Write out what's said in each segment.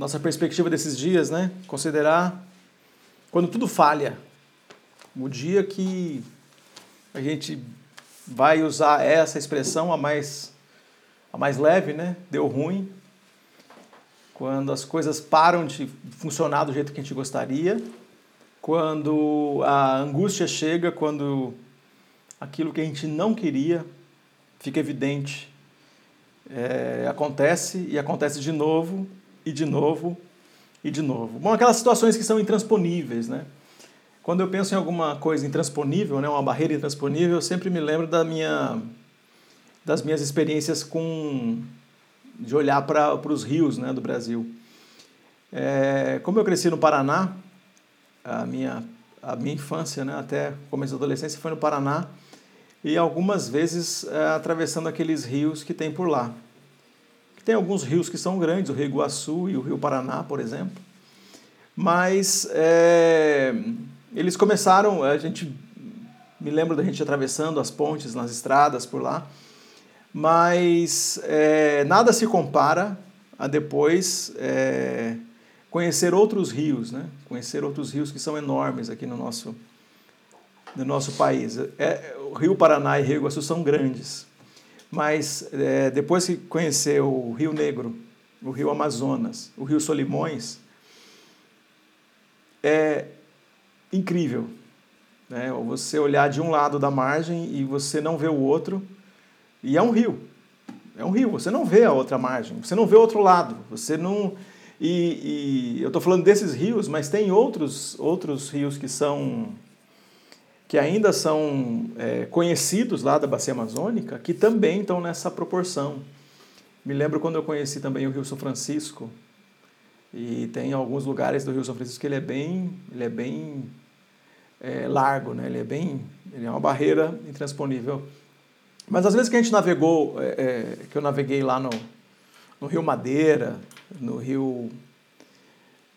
nossa perspectiva desses dias, né? Considerar quando tudo falha. O dia que a gente vai usar essa expressão a mais a mais leve, né? Deu ruim. Quando as coisas param de funcionar do jeito que a gente gostaria, quando a angústia chega, quando aquilo que a gente não queria fica evidente, é, acontece e acontece de novo e de novo e de novo. Bom, aquelas situações que são intransponíveis, né? Quando eu penso em alguma coisa intransponível, né, uma barreira intransponível, eu sempre me lembro da minha, das minhas experiências com de olhar para os rios né, do Brasil. É, como eu cresci no Paraná, a minha, a minha infância, né, até começo da adolescência, foi no Paraná, e algumas vezes é, atravessando aqueles rios que tem por lá. Tem alguns rios que são grandes, o Rio Iguaçu e o Rio Paraná, por exemplo. Mas é, eles começaram, a gente me lembro da gente atravessando as pontes nas estradas por lá, mas é, nada se compara a depois é, conhecer outros rios, né? Conhecer outros rios que são enormes aqui no nosso no nosso país. É, o Rio Paraná e Rio Iguaçu são grandes. Mas é, depois que conheceu o Rio Negro, o Rio Amazonas, o Rio Solimões, é incrível. Né? Você olhar de um lado da margem e você não vê o outro, e é um rio. É um rio, você não vê a outra margem, você não vê o outro lado, você não. E, e eu estou falando desses rios, mas tem outros, outros rios que são que ainda são é, conhecidos lá da bacia amazônica, que também estão nessa proporção. Me lembro quando eu conheci também o Rio São Francisco, e tem alguns lugares do Rio São Francisco que ele é bem, ele é bem é, largo, né? ele é bem, ele é uma barreira intransponível. Mas às vezes que a gente navegou, é, é que eu naveguei lá no, no Rio Madeira, no Rio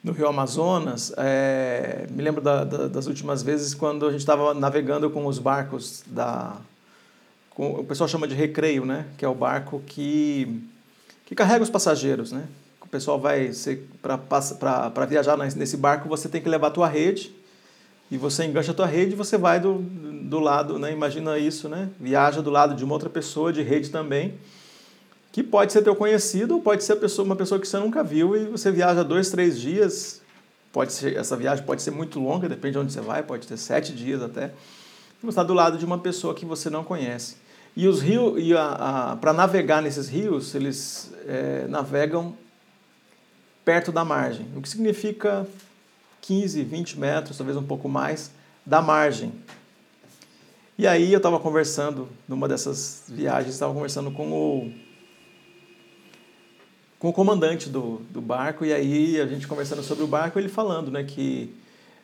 no Rio Amazonas, é, me lembro da, da, das últimas vezes quando a gente estava navegando com os barcos da. Com, o pessoal chama de recreio, né? Que é o barco que, que carrega os passageiros, né? O pessoal vai. Para viajar nesse barco, você tem que levar a tua rede e você engancha a tua rede e você vai do, do lado, né? Imagina isso, né? Viaja do lado de uma outra pessoa de rede também que pode ser teu conhecido ou pode ser pessoa, uma pessoa que você nunca viu e você viaja dois, três dias. Pode ser, essa viagem pode ser muito longa, depende de onde você vai, pode ter sete dias até. Você está do lado de uma pessoa que você não conhece. E os rios, e para navegar nesses rios, eles é, navegam perto da margem, o que significa 15, 20 metros, talvez um pouco mais, da margem. E aí eu estava conversando, numa dessas viagens, estava conversando com o com o comandante do, do barco, e aí a gente conversando sobre o barco, ele falando né, que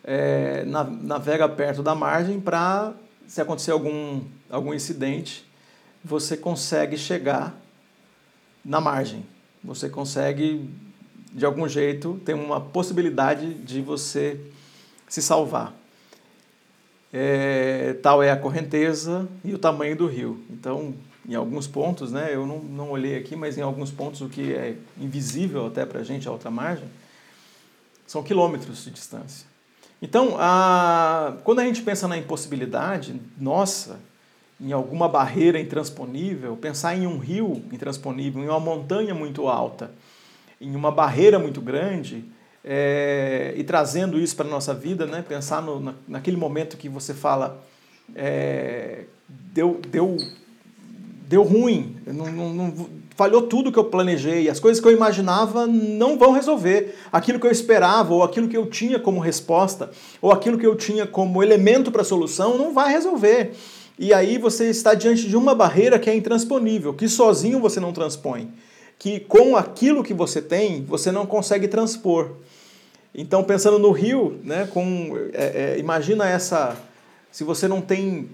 é, navega perto da margem para, se acontecer algum, algum incidente, você consegue chegar na margem. Você consegue, de algum jeito, ter uma possibilidade de você se salvar. É, tal é a correnteza e o tamanho do rio. Então, em alguns pontos, né, eu não, não olhei aqui, mas em alguns pontos o que é invisível até para a gente, a outra margem, são quilômetros de distância. Então, a, quando a gente pensa na impossibilidade, nossa, em alguma barreira intransponível, pensar em um rio intransponível, em uma montanha muito alta, em uma barreira muito grande, é, e trazendo isso para a nossa vida, né, pensar no, na, naquele momento que você fala, é, deu, deu deu ruim, não, não, não, falhou tudo que eu planejei, as coisas que eu imaginava não vão resolver. Aquilo que eu esperava, ou aquilo que eu tinha como resposta, ou aquilo que eu tinha como elemento para solução, não vai resolver. E aí você está diante de uma barreira que é intransponível, que sozinho você não transpõe, que com aquilo que você tem, você não consegue transpor. Então, pensando no rio, né, com, é, é, imagina essa. Se você não tem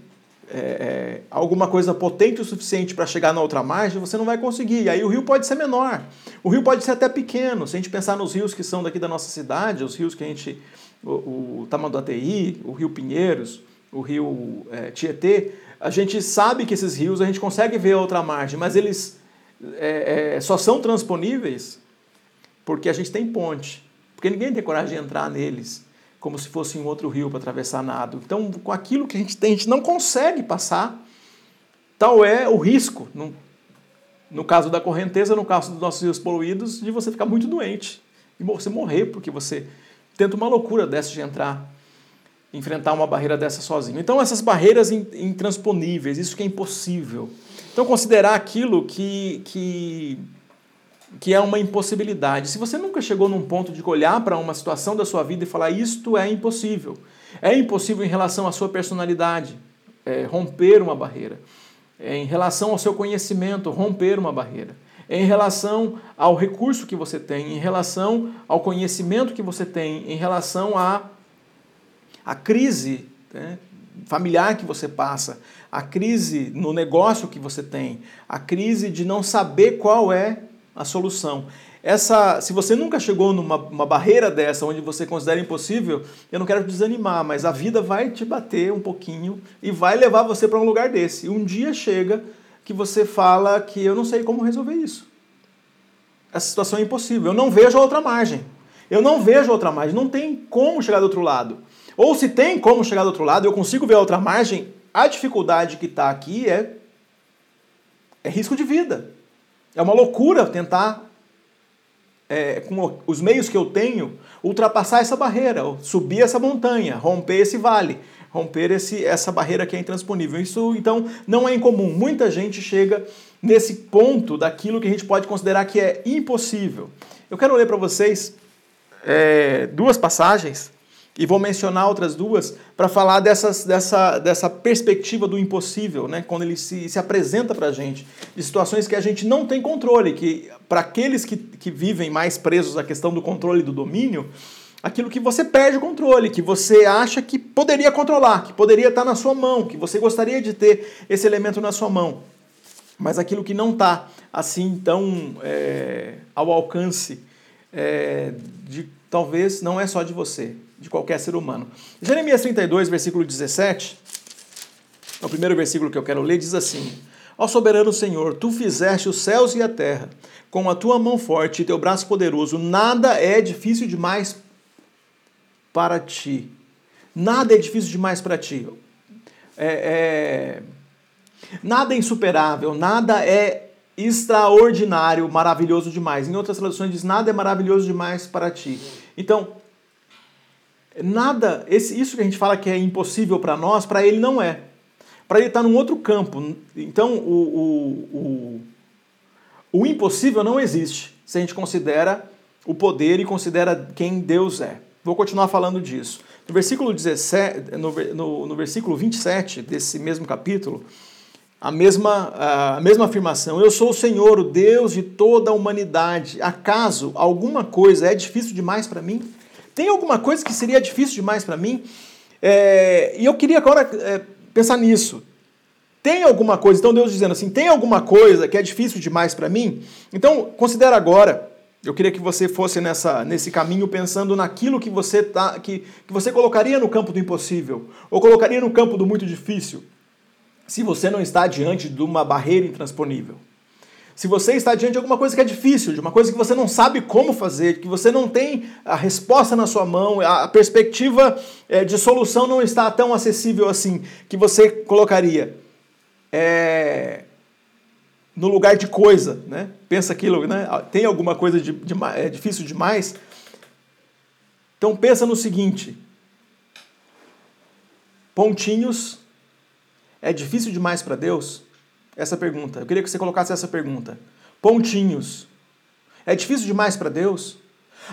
é, é, alguma coisa potente o suficiente para chegar na outra margem, você não vai conseguir. E aí o rio pode ser menor, o rio pode ser até pequeno. Se a gente pensar nos rios que são daqui da nossa cidade, os rios que a gente. O, o Tamanduateí, o Rio Pinheiros, o Rio é, Tietê, a gente sabe que esses rios a gente consegue ver a outra margem, mas eles é, é, só são transponíveis porque a gente tem ponte. Porque ninguém tem coragem de entrar neles como se fosse um outro rio para atravessar nado. Então, com aquilo que a gente tem, a gente não consegue passar. Tal é o risco, no, no caso da correnteza, no caso dos nossos rios poluídos, de você ficar muito doente e você morrer porque você tenta uma loucura dessa de entrar, enfrentar uma barreira dessa sozinho. Então, essas barreiras intransponíveis, isso que é impossível. Então, considerar aquilo que, que que é uma impossibilidade. Se você nunca chegou num ponto de olhar para uma situação da sua vida e falar isto é impossível, é impossível em relação à sua personalidade, é, romper uma barreira. É, em relação ao seu conhecimento, romper uma barreira. É em relação ao recurso que você tem, em relação ao conhecimento que você tem, em relação à a crise né, familiar que você passa, a crise no negócio que você tem, a crise de não saber qual é a solução. Essa, se você nunca chegou numa barreira dessa, onde você considera impossível, eu não quero te desanimar, mas a vida vai te bater um pouquinho e vai levar você para um lugar desse. Um dia chega que você fala que eu não sei como resolver isso. Essa situação é impossível. Eu não vejo outra margem. Eu não vejo outra margem. Não tem como chegar do outro lado. Ou se tem como chegar do outro lado, eu consigo ver a outra margem, a dificuldade que está aqui é, é risco de vida. É uma loucura tentar, é, com os meios que eu tenho, ultrapassar essa barreira, subir essa montanha, romper esse vale, romper esse, essa barreira que é intransponível. Isso, então, não é incomum. Muita gente chega nesse ponto daquilo que a gente pode considerar que é impossível. Eu quero ler para vocês é, duas passagens e vou mencionar outras duas para falar dessas, dessa, dessa perspectiva do impossível, né? quando ele se, se apresenta para a gente, de situações que a gente não tem controle, que para aqueles que, que vivem mais presos à questão do controle e do domínio, aquilo que você perde o controle, que você acha que poderia controlar, que poderia estar na sua mão, que você gostaria de ter esse elemento na sua mão, mas aquilo que não está assim tão é, ao alcance é, de talvez não é só de você, de qualquer ser humano. Jeremias 32, versículo 17, é o primeiro versículo que eu quero ler, diz assim: Ó soberano Senhor, tu fizeste os céus e a terra, com a tua mão forte e teu braço poderoso, nada é difícil demais para ti. Nada é difícil demais para ti. É, é... Nada é insuperável, nada é extraordinário, maravilhoso demais. Em outras traduções diz nada é maravilhoso demais para ti. Então, nada, esse, isso que a gente fala que é impossível para nós, para ele não é. Para ele está num outro campo. Então, o, o, o, o impossível não existe se a gente considera o poder e considera quem Deus é. Vou continuar falando disso. No versículo, 17, no, no, no versículo 27 desse mesmo capítulo, a mesma, a mesma afirmação: Eu sou o Senhor, o Deus de toda a humanidade. Acaso alguma coisa é difícil demais para mim? Tem alguma coisa que seria difícil demais para mim? É, e eu queria agora é, pensar nisso. Tem alguma coisa, então Deus dizendo assim: tem alguma coisa que é difícil demais para mim? Então, considera agora. Eu queria que você fosse nessa, nesse caminho pensando naquilo que você, tá, que, que você colocaria no campo do impossível, ou colocaria no campo do muito difícil se você não está diante de uma barreira intransponível. Se você está diante de alguma coisa que é difícil, de uma coisa que você não sabe como fazer, que você não tem a resposta na sua mão, a perspectiva eh, de solução não está tão acessível assim, que você colocaria é, no lugar de coisa, né? Pensa aquilo, né? Tem alguma coisa de, de, é difícil demais? Então pensa no seguinte: pontinhos é difícil demais para Deus? Essa pergunta. Eu queria que você colocasse essa pergunta. Pontinhos. É difícil demais para Deus?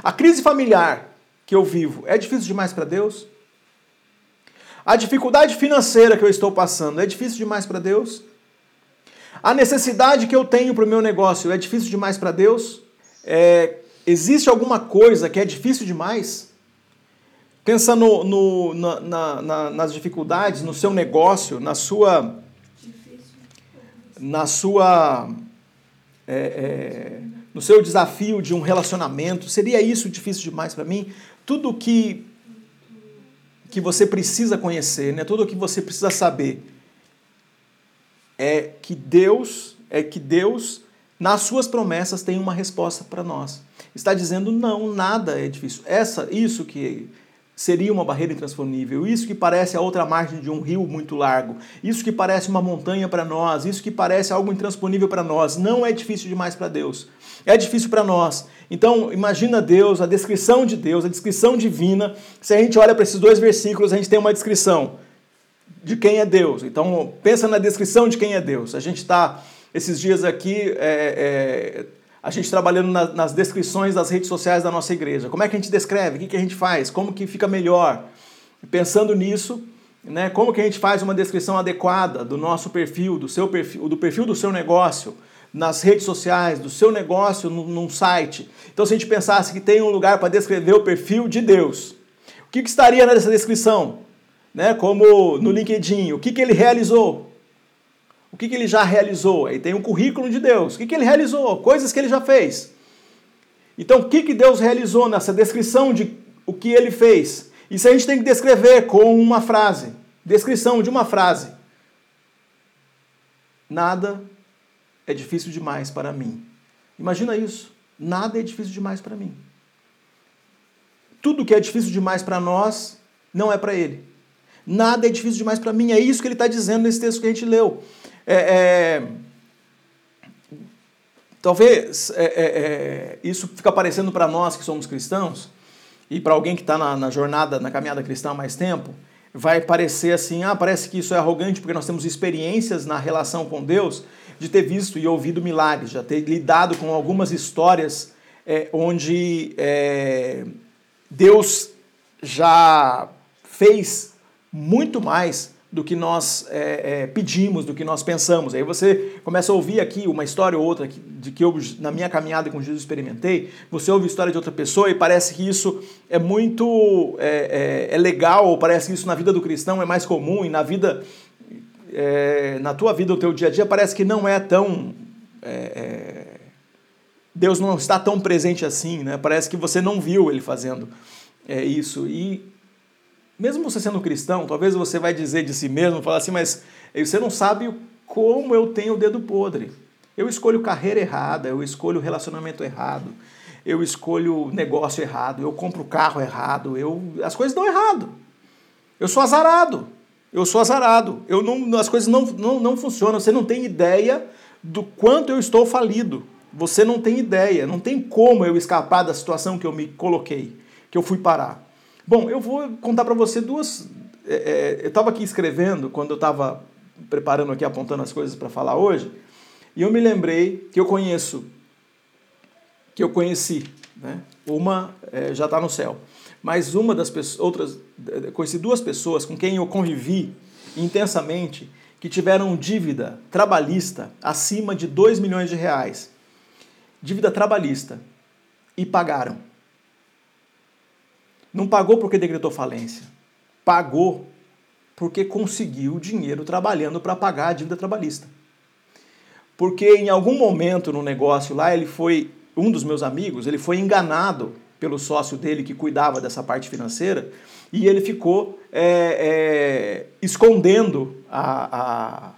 A crise familiar que eu vivo é difícil demais para Deus? A dificuldade financeira que eu estou passando é difícil demais para Deus? A necessidade que eu tenho para o meu negócio é difícil demais para Deus? É, existe alguma coisa que é difícil demais? Pensa no, no na, na, nas dificuldades, no seu negócio, na sua. Na sua. É, é, no seu desafio de um relacionamento. Seria isso difícil demais para mim? Tudo que, que você precisa conhecer, né? tudo que você precisa saber é que Deus é que Deus nas suas promessas tem uma resposta para nós. Está dizendo não, nada é difícil. Essa, isso que seria uma barreira intransponível, isso que parece a outra margem de um rio muito largo, isso que parece uma montanha para nós, isso que parece algo intransponível para nós, não é difícil demais para Deus. É difícil para nós. Então, imagina Deus, a descrição de Deus, a descrição divina. Se a gente olha para esses dois versículos, a gente tem uma descrição de quem é Deus. Então, pensa na descrição de quem é Deus. A gente está, esses dias aqui, é, é, a gente trabalhando na, nas descrições das redes sociais da nossa igreja. Como é que a gente descreve? O que, que a gente faz? Como que fica melhor? Pensando nisso, né, como que a gente faz uma descrição adequada do nosso perfil, do seu perfil, do perfil do seu negócio, nas redes sociais, do seu negócio, num, num site. Então, se a gente pensasse que tem um lugar para descrever o perfil de Deus, o que, que estaria nessa descrição? Né, como no LinkedIn, o que, que ele realizou? O que, que ele já realizou? Aí tem um currículo de Deus. O que, que ele realizou? Coisas que ele já fez. Então, o que, que Deus realizou nessa descrição de o que ele fez? Isso a gente tem que descrever com uma frase. Descrição de uma frase. Nada é difícil demais para mim. Imagina isso. Nada é difícil demais para mim. Tudo que é difícil demais para nós não é para ele. Nada é difícil demais para mim. É isso que ele está dizendo nesse texto que a gente leu. É, é, talvez é, é, é isso fica aparecendo para nós que somos cristãos e para alguém que está na, na, jornada, na caminhada cristã há mais tempo, vai parecer assim, ah, parece que isso é arrogante porque nós temos experiências na relação com Deus de ter visto e ouvido milagres, já ter lidado com algumas histórias é, onde Deus já fez muito mais do que nós é, é, pedimos, do que nós pensamos. Aí você começa a ouvir aqui uma história ou outra de que eu, na minha caminhada com Jesus, experimentei. Você ouve a história de outra pessoa e parece que isso é muito é, é, é legal, ou parece que isso na vida do cristão é mais comum e na vida é, na tua vida, no teu dia a dia, parece que não é tão. É, Deus não está tão presente assim, né? Parece que você não viu ele fazendo é, isso. E mesmo você sendo cristão, talvez você vai dizer de si mesmo, falar assim, mas você não sabe como eu tenho o dedo podre. Eu escolho carreira errada, eu escolho relacionamento errado, eu escolho negócio errado, eu compro carro errado, eu as coisas dão errado. Eu sou azarado. Eu sou azarado. Eu não, as coisas não, não, não funcionam. Você não tem ideia do quanto eu estou falido. Você não tem ideia. Não tem como eu escapar da situação que eu me coloquei, que eu fui parar. Bom, eu vou contar para você duas. É, é, eu estava aqui escrevendo quando eu estava preparando aqui, apontando as coisas para falar hoje, e eu me lembrei que eu conheço, que eu conheci, né? Uma é, já está no céu mas uma das pessoas, outras, conheci duas pessoas com quem eu convivi intensamente que tiveram dívida trabalhista acima de 2 milhões de reais. Dívida trabalhista. E pagaram. Não pagou porque decretou falência. Pagou porque conseguiu dinheiro trabalhando para pagar a dívida trabalhista. Porque em algum momento no negócio lá, ele foi, um dos meus amigos, ele foi enganado pelo sócio dele que cuidava dessa parte financeira, e ele ficou é, é, escondendo a, a,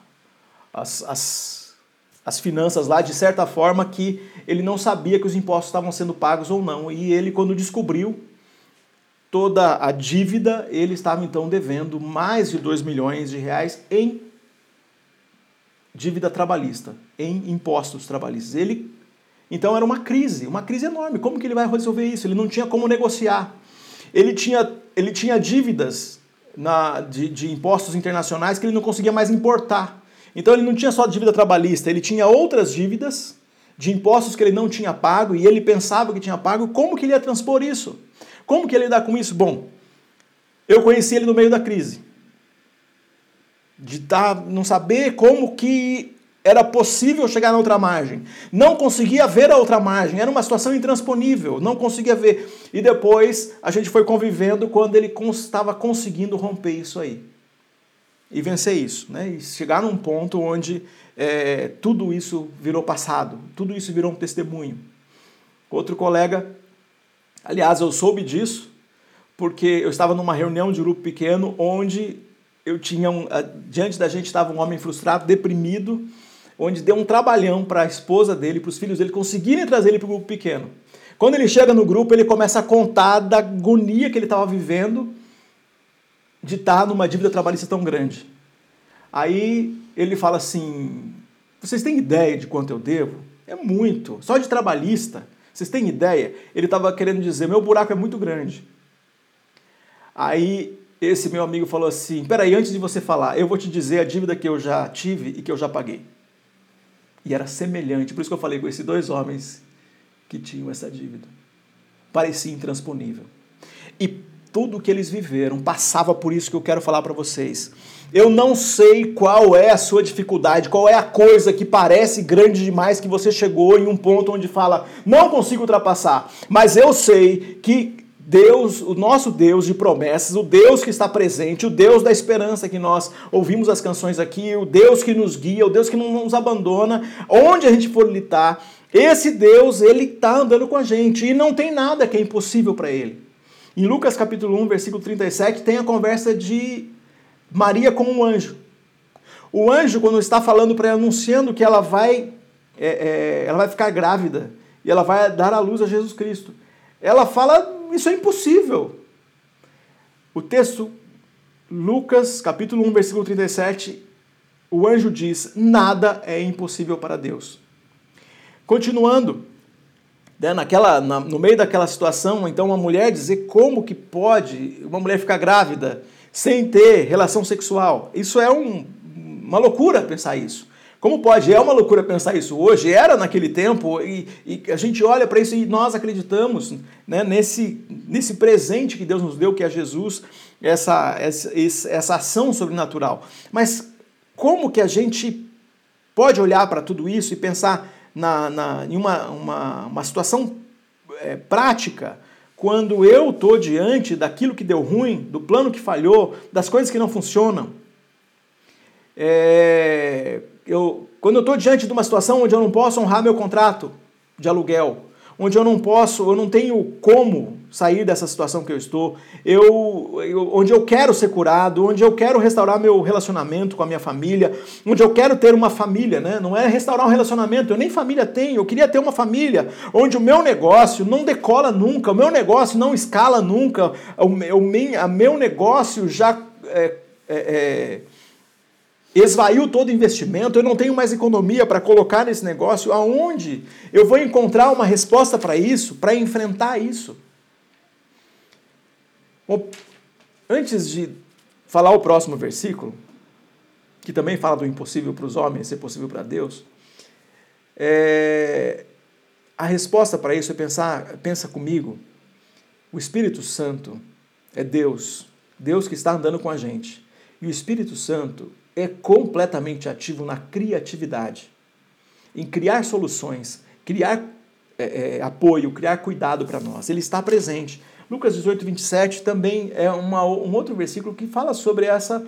as, as, as finanças lá de certa forma que ele não sabia que os impostos estavam sendo pagos ou não. E ele, quando descobriu toda a dívida, ele estava então devendo mais de 2 milhões de reais em dívida trabalhista, em impostos trabalhistas. Ele então era uma crise, uma crise enorme. Como que ele vai resolver isso? Ele não tinha como negociar. Ele tinha, ele tinha dívidas na, de, de impostos internacionais que ele não conseguia mais importar. Então ele não tinha só dívida trabalhista, ele tinha outras dívidas de impostos que ele não tinha pago e ele pensava que tinha pago. Como que ele ia transpor isso? Como que ele lidar com isso? Bom, eu conheci ele no meio da crise. De tá, não saber como que era possível chegar na outra margem. Não conseguia ver a outra margem. Era uma situação intransponível. Não conseguia ver. E depois a gente foi convivendo quando ele estava conseguindo romper isso aí. E vencer isso. Né? E chegar num ponto onde é, tudo isso virou passado. Tudo isso virou um testemunho. Outro colega, aliás, eu soube disso porque eu estava numa reunião de grupo pequeno onde eu tinha um, diante da gente estava um homem frustrado, deprimido, onde deu um trabalhão para a esposa dele, para os filhos dele conseguirem trazer ele para o grupo pequeno. Quando ele chega no grupo, ele começa a contar da agonia que ele estava vivendo de estar numa dívida trabalhista tão grande. Aí ele fala assim: vocês têm ideia de quanto eu devo? É muito. Só de trabalhista. Vocês têm ideia? Ele estava querendo dizer: meu buraco é muito grande. Aí esse meu amigo falou assim: peraí, antes de você falar, eu vou te dizer a dívida que eu já tive e que eu já paguei. E era semelhante, por isso que eu falei com esses dois homens que tinham essa dívida. Parecia intransponível. E tudo que eles viveram passava por isso que eu quero falar para vocês. Eu não sei qual é a sua dificuldade, qual é a coisa que parece grande demais que você chegou em um ponto onde fala, não consigo ultrapassar. Mas eu sei que Deus, o nosso Deus de promessas, o Deus que está presente, o Deus da esperança que nós ouvimos as canções aqui, o Deus que nos guia, o Deus que não nos abandona, onde a gente for lutar, esse Deus, ele está andando com a gente e não tem nada que é impossível para ele. Em Lucas capítulo 1, versículo 37, tem a conversa de Maria com um anjo. O anjo, quando está falando para ela, anunciando que ela vai, é, é, ela vai ficar grávida e ela vai dar à luz a Jesus Cristo, ela fala: Isso é impossível. O texto, Lucas capítulo 1, versículo 37, o anjo diz: Nada é impossível para Deus. Continuando, né, naquela, na, no meio daquela situação, então uma mulher dizer como que pode uma mulher ficar grávida sem ter relação sexual. Isso é um, uma loucura pensar isso. Como pode? É uma loucura pensar isso hoje, era naquele tempo, e, e a gente olha para isso e nós acreditamos né, nesse, nesse presente que Deus nos deu, que é Jesus, essa, essa, essa ação sobrenatural. Mas como que a gente pode olhar para tudo isso e pensar na, na, em uma, uma, uma situação é, prática, quando eu estou diante daquilo que deu ruim, do plano que falhou, das coisas que não funcionam. É, eu, quando eu estou diante de uma situação onde eu não posso honrar meu contrato de aluguel, onde eu não posso, eu não tenho como sair dessa situação que eu estou, eu, eu, onde eu quero ser curado, onde eu quero restaurar meu relacionamento com a minha família, onde eu quero ter uma família, né? Não é restaurar um relacionamento, eu nem família tenho, eu queria ter uma família onde o meu negócio não decola nunca, o meu negócio não escala nunca, o meu, o meu negócio já é, é, é esvaiu todo investimento, eu não tenho mais economia para colocar nesse negócio, aonde eu vou encontrar uma resposta para isso, para enfrentar isso? Antes de falar o próximo versículo, que também fala do impossível para os homens ser possível para Deus, é, a resposta para isso é pensar, pensa comigo, o Espírito Santo é Deus, Deus que está andando com a gente. E o Espírito Santo é completamente ativo na criatividade, em criar soluções, criar é, é, apoio, criar cuidado para nós. Ele está presente. Lucas 18, 27 também é uma, um outro versículo que fala sobre essa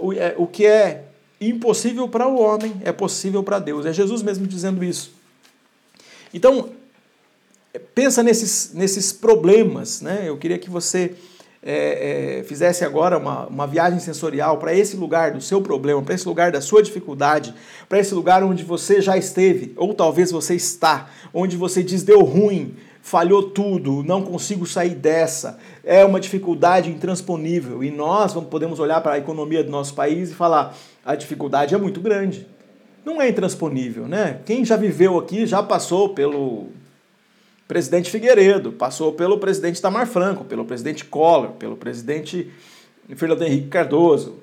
o, é, o que é impossível para o homem é possível para Deus. É Jesus mesmo dizendo isso. Então, pensa nesses, nesses problemas. Né? Eu queria que você é, é, fizesse agora uma, uma viagem sensorial para esse lugar do seu problema, para esse lugar da sua dificuldade, para esse lugar onde você já esteve, ou talvez você está, onde você diz deu ruim, falhou tudo, não consigo sair dessa, é uma dificuldade intransponível. E nós vamos, podemos olhar para a economia do nosso país e falar: a dificuldade é muito grande. Não é intransponível, né? Quem já viveu aqui já passou pelo presidente Figueiredo, passou pelo presidente Tamar Franco, pelo presidente Collor, pelo presidente Fernando Henrique Cardoso,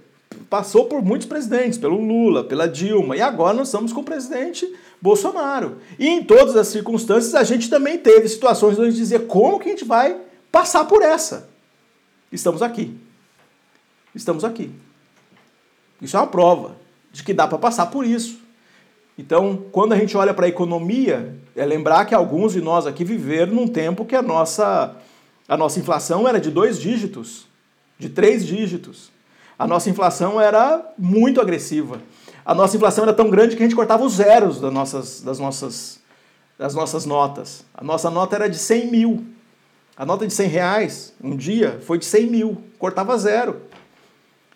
passou por muitos presidentes, pelo Lula, pela Dilma, e agora nós estamos com o presidente Bolsonaro. E em todas as circunstâncias a gente também teve situações onde dizer como que a gente vai passar por essa. Estamos aqui. Estamos aqui. Isso é uma prova de que dá para passar por isso. Então, quando a gente olha para a economia, é lembrar que alguns de nós aqui viveram num tempo que a nossa, a nossa inflação era de dois dígitos, de três dígitos. A nossa inflação era muito agressiva. A nossa inflação era tão grande que a gente cortava os zeros das nossas, das nossas, das nossas notas. A nossa nota era de 100 mil. A nota de 100 reais, um dia, foi de 100 mil. Cortava zero.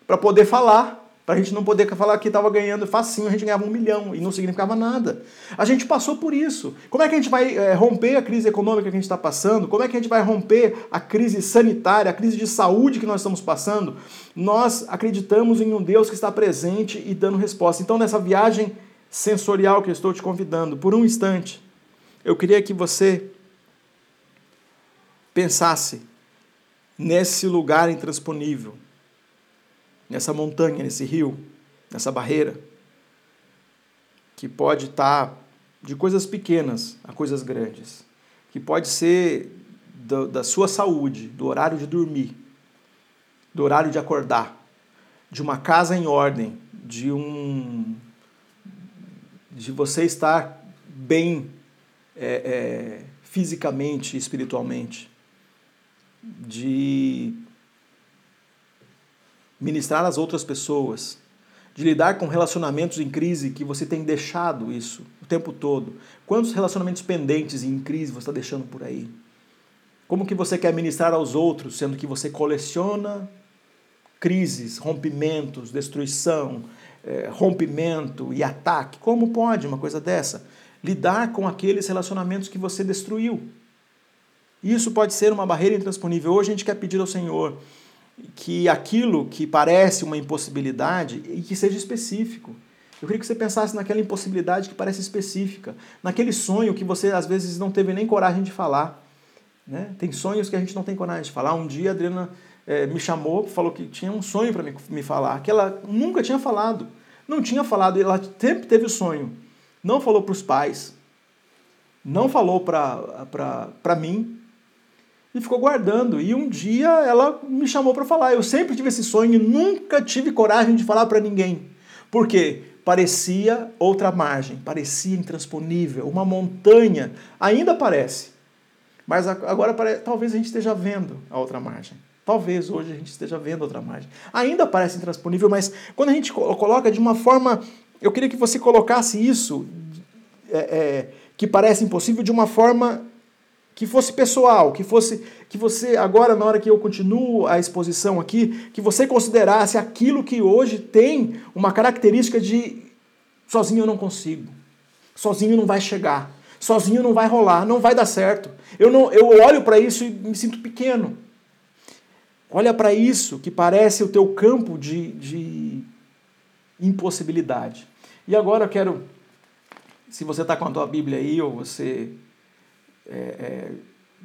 Para poder falar Para a gente não poder falar que estava ganhando facinho, a gente ganhava um milhão e não significava nada. A gente passou por isso. Como é que a gente vai é, romper a crise econômica que a gente está passando? Como é que a gente vai romper a crise sanitária, a crise de saúde que nós estamos passando? Nós acreditamos em um Deus que está presente e dando resposta. Então, nessa viagem sensorial que eu estou te convidando, por um instante, eu queria que você pensasse nesse lugar intransponível nessa montanha, nesse rio, nessa barreira, que pode estar tá de coisas pequenas a coisas grandes, que pode ser do, da sua saúde, do horário de dormir, do horário de acordar, de uma casa em ordem, de um de você estar bem é, é, fisicamente, espiritualmente, de ministrar às outras pessoas, de lidar com relacionamentos em crise que você tem deixado isso o tempo todo. Quantos relacionamentos pendentes e em crise você está deixando por aí? Como que você quer ministrar aos outros, sendo que você coleciona crises, rompimentos, destruição, é, rompimento e ataque? Como pode uma coisa dessa? Lidar com aqueles relacionamentos que você destruiu. Isso pode ser uma barreira intransponível. Hoje a gente quer pedir ao Senhor que aquilo que parece uma impossibilidade e que seja específico. Eu queria que você pensasse naquela impossibilidade que parece específica, naquele sonho que você às vezes não teve nem coragem de falar. Né? Tem sonhos que a gente não tem coragem de falar. Um dia a Adriana é, me chamou, falou que tinha um sonho para me, me falar, que ela nunca tinha falado. Não tinha falado, ela sempre teve o sonho. Não falou para os pais, não falou para mim, e ficou guardando. E um dia ela me chamou para falar. Eu sempre tive esse sonho e nunca tive coragem de falar para ninguém. Por quê? Parecia outra margem, parecia intransponível, uma montanha. Ainda parece. Mas agora parece, talvez a gente esteja vendo a outra margem. Talvez hoje a gente esteja vendo outra margem. Ainda parece intransponível, mas quando a gente coloca de uma forma. Eu queria que você colocasse isso, é, é, que parece impossível, de uma forma que fosse pessoal, que fosse que você agora na hora que eu continuo a exposição aqui, que você considerasse aquilo que hoje tem uma característica de sozinho eu não consigo. Sozinho não vai chegar. Sozinho não vai rolar, não vai dar certo. Eu não eu olho para isso e me sinto pequeno. Olha para isso que parece o teu campo de, de impossibilidade. E agora eu quero, se você está com a tua Bíblia aí, ou você é, é,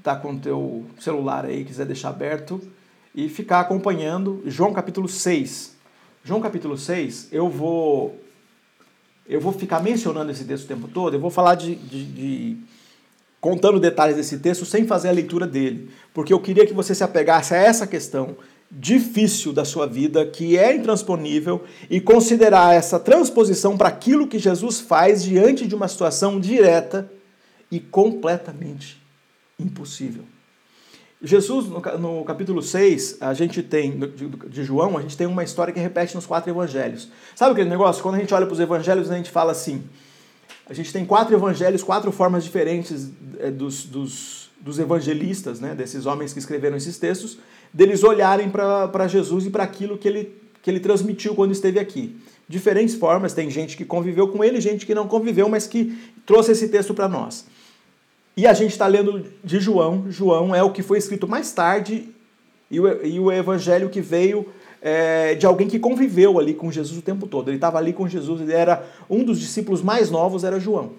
tá com o teu celular aí, quiser deixar aberto e ficar acompanhando João capítulo 6. João capítulo 6, eu vou eu vou ficar mencionando esse texto o tempo todo, eu vou falar de, de, de contando detalhes desse texto sem fazer a leitura dele, porque eu queria que você se apegasse a essa questão difícil da sua vida, que é intransponível, e considerar essa transposição para aquilo que Jesus faz diante de uma situação direta e completamente impossível. Jesus, no, capítulo 6, a gente tem, de, João, a gente tem uma história que repete nos quatro evangelhos. Sabe aquele negócio? Quando a gente olha para os evangelhos, a gente fala assim: a gente tem quatro evangelhos, quatro formas diferentes é, dos, dos, dos evangelistas, né, desses homens que escreveram esses textos, deles olharem para Jesus e para aquilo que ele, que ele transmitiu quando esteve aqui. Diferentes formas, tem gente que conviveu com ele, gente que não conviveu, mas que trouxe esse texto para nós. E a gente está lendo de João. João é o que foi escrito mais tarde e o, e o evangelho que veio é, de alguém que conviveu ali com Jesus o tempo todo. Ele estava ali com Jesus, ele era um dos discípulos mais novos, era João.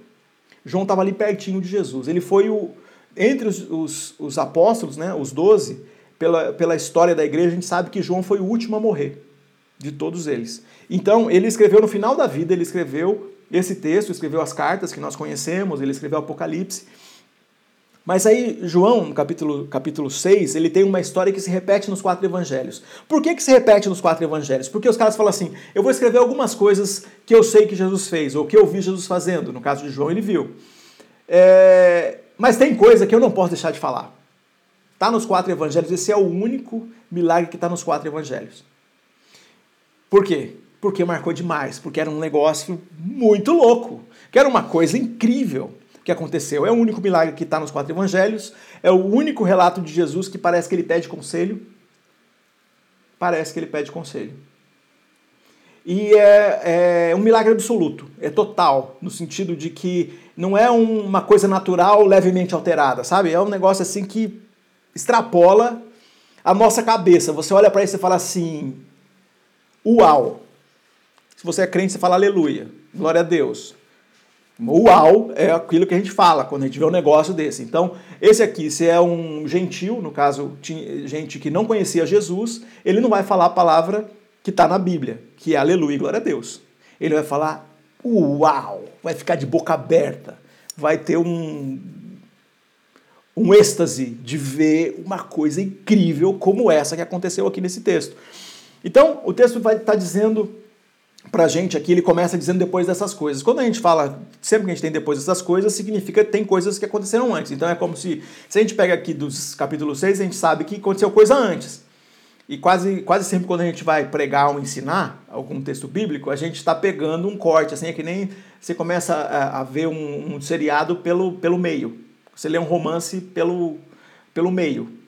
João estava ali pertinho de Jesus. Ele foi o. Entre os, os, os apóstolos, né, os doze, pela, pela história da igreja, a gente sabe que João foi o último a morrer de todos eles. Então, ele escreveu no final da vida, ele escreveu esse texto, escreveu as cartas que nós conhecemos, ele escreveu Apocalipse. Mas aí, João, no capítulo, capítulo 6, ele tem uma história que se repete nos quatro evangelhos. Por que, que se repete nos quatro evangelhos? Porque os caras falam assim: eu vou escrever algumas coisas que eu sei que Jesus fez, ou que eu vi Jesus fazendo. No caso de João, ele viu. É... Mas tem coisa que eu não posso deixar de falar. Está nos quatro evangelhos, esse é o único milagre que está nos quatro evangelhos. Por quê? Porque marcou demais, porque era um negócio muito louco, que era uma coisa incrível que aconteceu. É o único milagre que está nos quatro evangelhos, é o único relato de Jesus que parece que ele pede conselho. Parece que ele pede conselho. e é, é, um milagre absoluto, é total, no sentido de que não é uma coisa natural levemente alterada, sabe? É um negócio assim que extrapola a nossa cabeça. Você olha para isso e fala assim: Uau! Se você é crente, você fala aleluia, glória a Deus. Uau é aquilo que a gente fala quando a gente vê um negócio desse. Então, esse aqui, se é um gentil, no caso, gente que não conhecia Jesus, ele não vai falar a palavra que está na Bíblia, que é aleluia e glória a Deus. Ele vai falar uau, vai ficar de boca aberta, vai ter um, um êxtase de ver uma coisa incrível como essa que aconteceu aqui nesse texto. Então, o texto vai estar tá dizendo pra gente aqui, ele começa dizendo depois dessas coisas. Quando a gente fala, sempre que a gente tem depois dessas coisas, significa que tem coisas que aconteceram antes. Então é como se, se a gente pega aqui dos capítulo 6, a gente sabe que aconteceu coisa antes. E quase, quase sempre quando a gente vai pregar ou ensinar algum texto bíblico, a gente está pegando um corte, assim, é que nem você começa a, a ver um, um seriado pelo, pelo meio. Você lê um romance pelo, pelo meio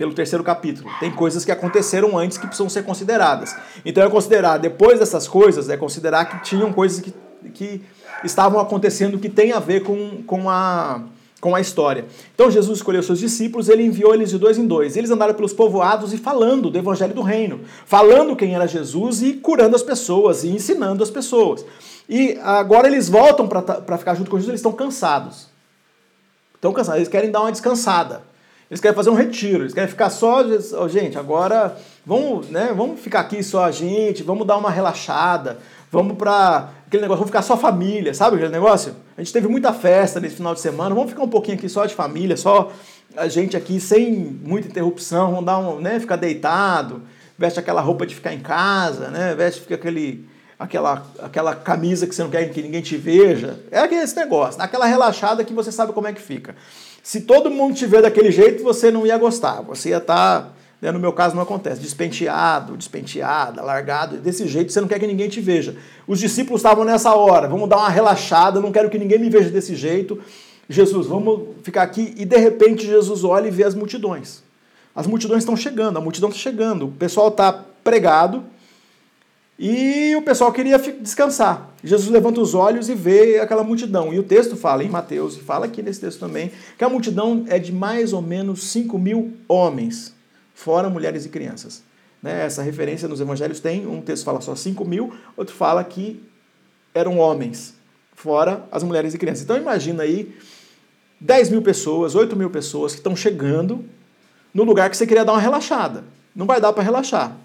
pelo terceiro capítulo. Tem coisas que aconteceram antes que precisam ser consideradas. Então é considerar, depois dessas coisas, é considerar que tinham coisas que, que estavam acontecendo que tem a ver com, com, a, com a história. Então Jesus escolheu seus discípulos, ele enviou eles de dois em dois. Eles andaram pelos povoados e falando do evangelho do reino, falando quem era Jesus e curando as pessoas e ensinando as pessoas. E agora eles voltam para ficar junto com Jesus, eles estão cansados. Estão cansados, eles querem dar uma descansada. Eles querem fazer um retiro, eles querem ficar só, oh, gente, agora vamos, né, vamos ficar aqui só a gente, vamos dar uma relaxada, vamos para aquele negócio, vamos ficar só família, sabe aquele negócio? A gente teve muita festa nesse final de semana, vamos ficar um pouquinho aqui só de família, só a gente aqui sem muita interrupção, vamos dar um, né, ficar deitado, veste aquela roupa de ficar em casa, né, veste fica aquele aquela, aquela camisa que você não quer que ninguém te veja. É esse negócio, aquela relaxada que você sabe como é que fica. Se todo mundo te ver daquele jeito, você não ia gostar. Você ia estar, tá, né, no meu caso não acontece, despenteado, despenteada, largado. Desse jeito você não quer que ninguém te veja. Os discípulos estavam nessa hora, vamos dar uma relaxada, não quero que ninguém me veja desse jeito. Jesus, vamos ficar aqui. E de repente Jesus olha e vê as multidões. As multidões estão chegando, a multidão está chegando. O pessoal está pregado e o pessoal queria descansar. Jesus levanta os olhos e vê aquela multidão. E o texto fala em Mateus, e fala aqui nesse texto também, que a multidão é de mais ou menos 5 mil homens, fora mulheres e crianças. Né? Essa referência nos evangelhos tem, um texto fala só 5 mil, outro fala que eram homens, fora as mulheres e crianças. Então imagina aí 10 mil pessoas, 8 mil pessoas que estão chegando no lugar que você queria dar uma relaxada. Não vai dar para relaxar.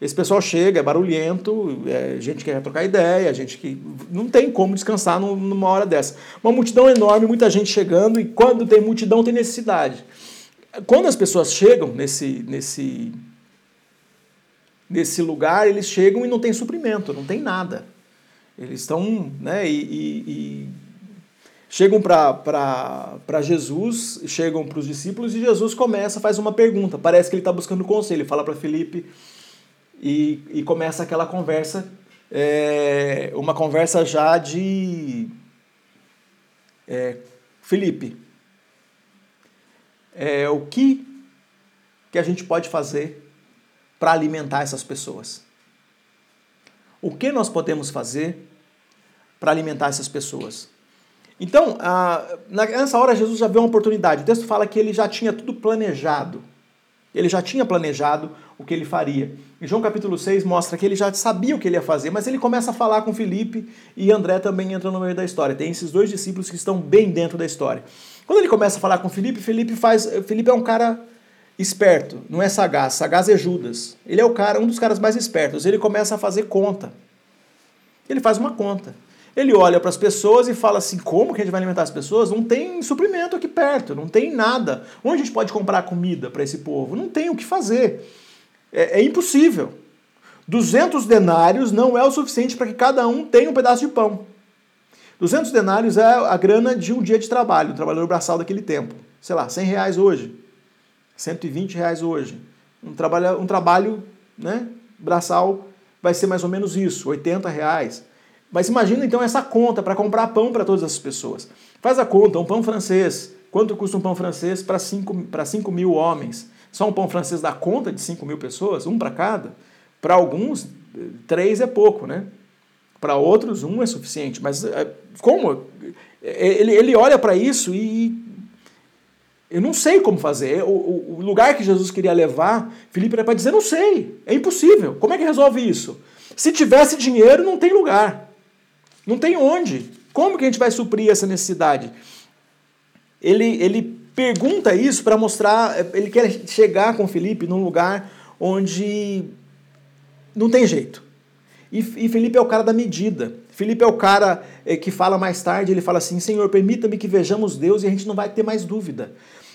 Esse pessoal chega, é barulhento, é gente que quer trocar ideia, gente que não tem como descansar numa hora dessa. Uma multidão enorme, muita gente chegando, e quando tem multidão tem necessidade. Quando as pessoas chegam nesse, nesse, nesse lugar, eles chegam e não tem suprimento, não tem nada. Eles estão, né, e, e, e chegam para Jesus, chegam para os discípulos, e Jesus começa, faz uma pergunta. Parece que ele está buscando conselho. Fala para Felipe e, e começa aquela conversa, é, uma conversa já de é, Felipe. É, o que, que a gente pode fazer para alimentar essas pessoas? O que nós podemos fazer para alimentar essas pessoas? Então, nessa hora Jesus já vê uma oportunidade. O texto fala que ele já tinha tudo planejado. Ele já tinha planejado o que ele faria. Em João capítulo 6 mostra que ele já sabia o que ele ia fazer, mas ele começa a falar com Felipe e André também entra no meio da história. Tem esses dois discípulos que estão bem dentro da história. Quando ele começa a falar com Felipe, Felipe faz, Felipe é um cara esperto, não é sagaz, sagaz é Judas. Ele é o cara, um dos caras mais espertos. Ele começa a fazer conta. Ele faz uma conta. Ele olha para as pessoas e fala assim: como que a gente vai alimentar as pessoas? Não tem suprimento aqui perto, não tem nada. Onde a gente pode comprar comida para esse povo? Não tem o que fazer. É, é impossível. 200 denários não é o suficiente para que cada um tenha um pedaço de pão. 200 denários é a grana de um dia de trabalho, o trabalhador braçal daquele tempo. Sei lá, 100 reais hoje, 120 reais hoje. Um trabalho, um trabalho né, braçal vai ser mais ou menos isso, 80 reais. Mas imagina então essa conta para comprar pão para todas essas pessoas. Faz a conta, um pão francês. Quanto custa um pão francês para 5, 5 mil homens? Só um pão francês dá conta de 5 mil pessoas, um para cada? Para alguns, três é pouco, né? Para outros, um é suficiente. Mas é, como? É, ele, ele olha para isso e eu não sei como fazer. O, o, lugar que Jesus queria levar, Felipe era para dizer: não sei, é impossível. Como é que resolve isso? Se tivesse dinheiro, não tem lugar. Não tem onde. Como que a gente vai suprir essa necessidade? Ele, ele pergunta isso para mostrar, ele quer chegar com Felipe num lugar onde não tem jeito. E, e Felipe é o cara da medida. Felipe é o cara é, que fala mais tarde, ele fala assim, Senhor, permita-me que vejamos Deus e a gente não vai ter mais dúvida.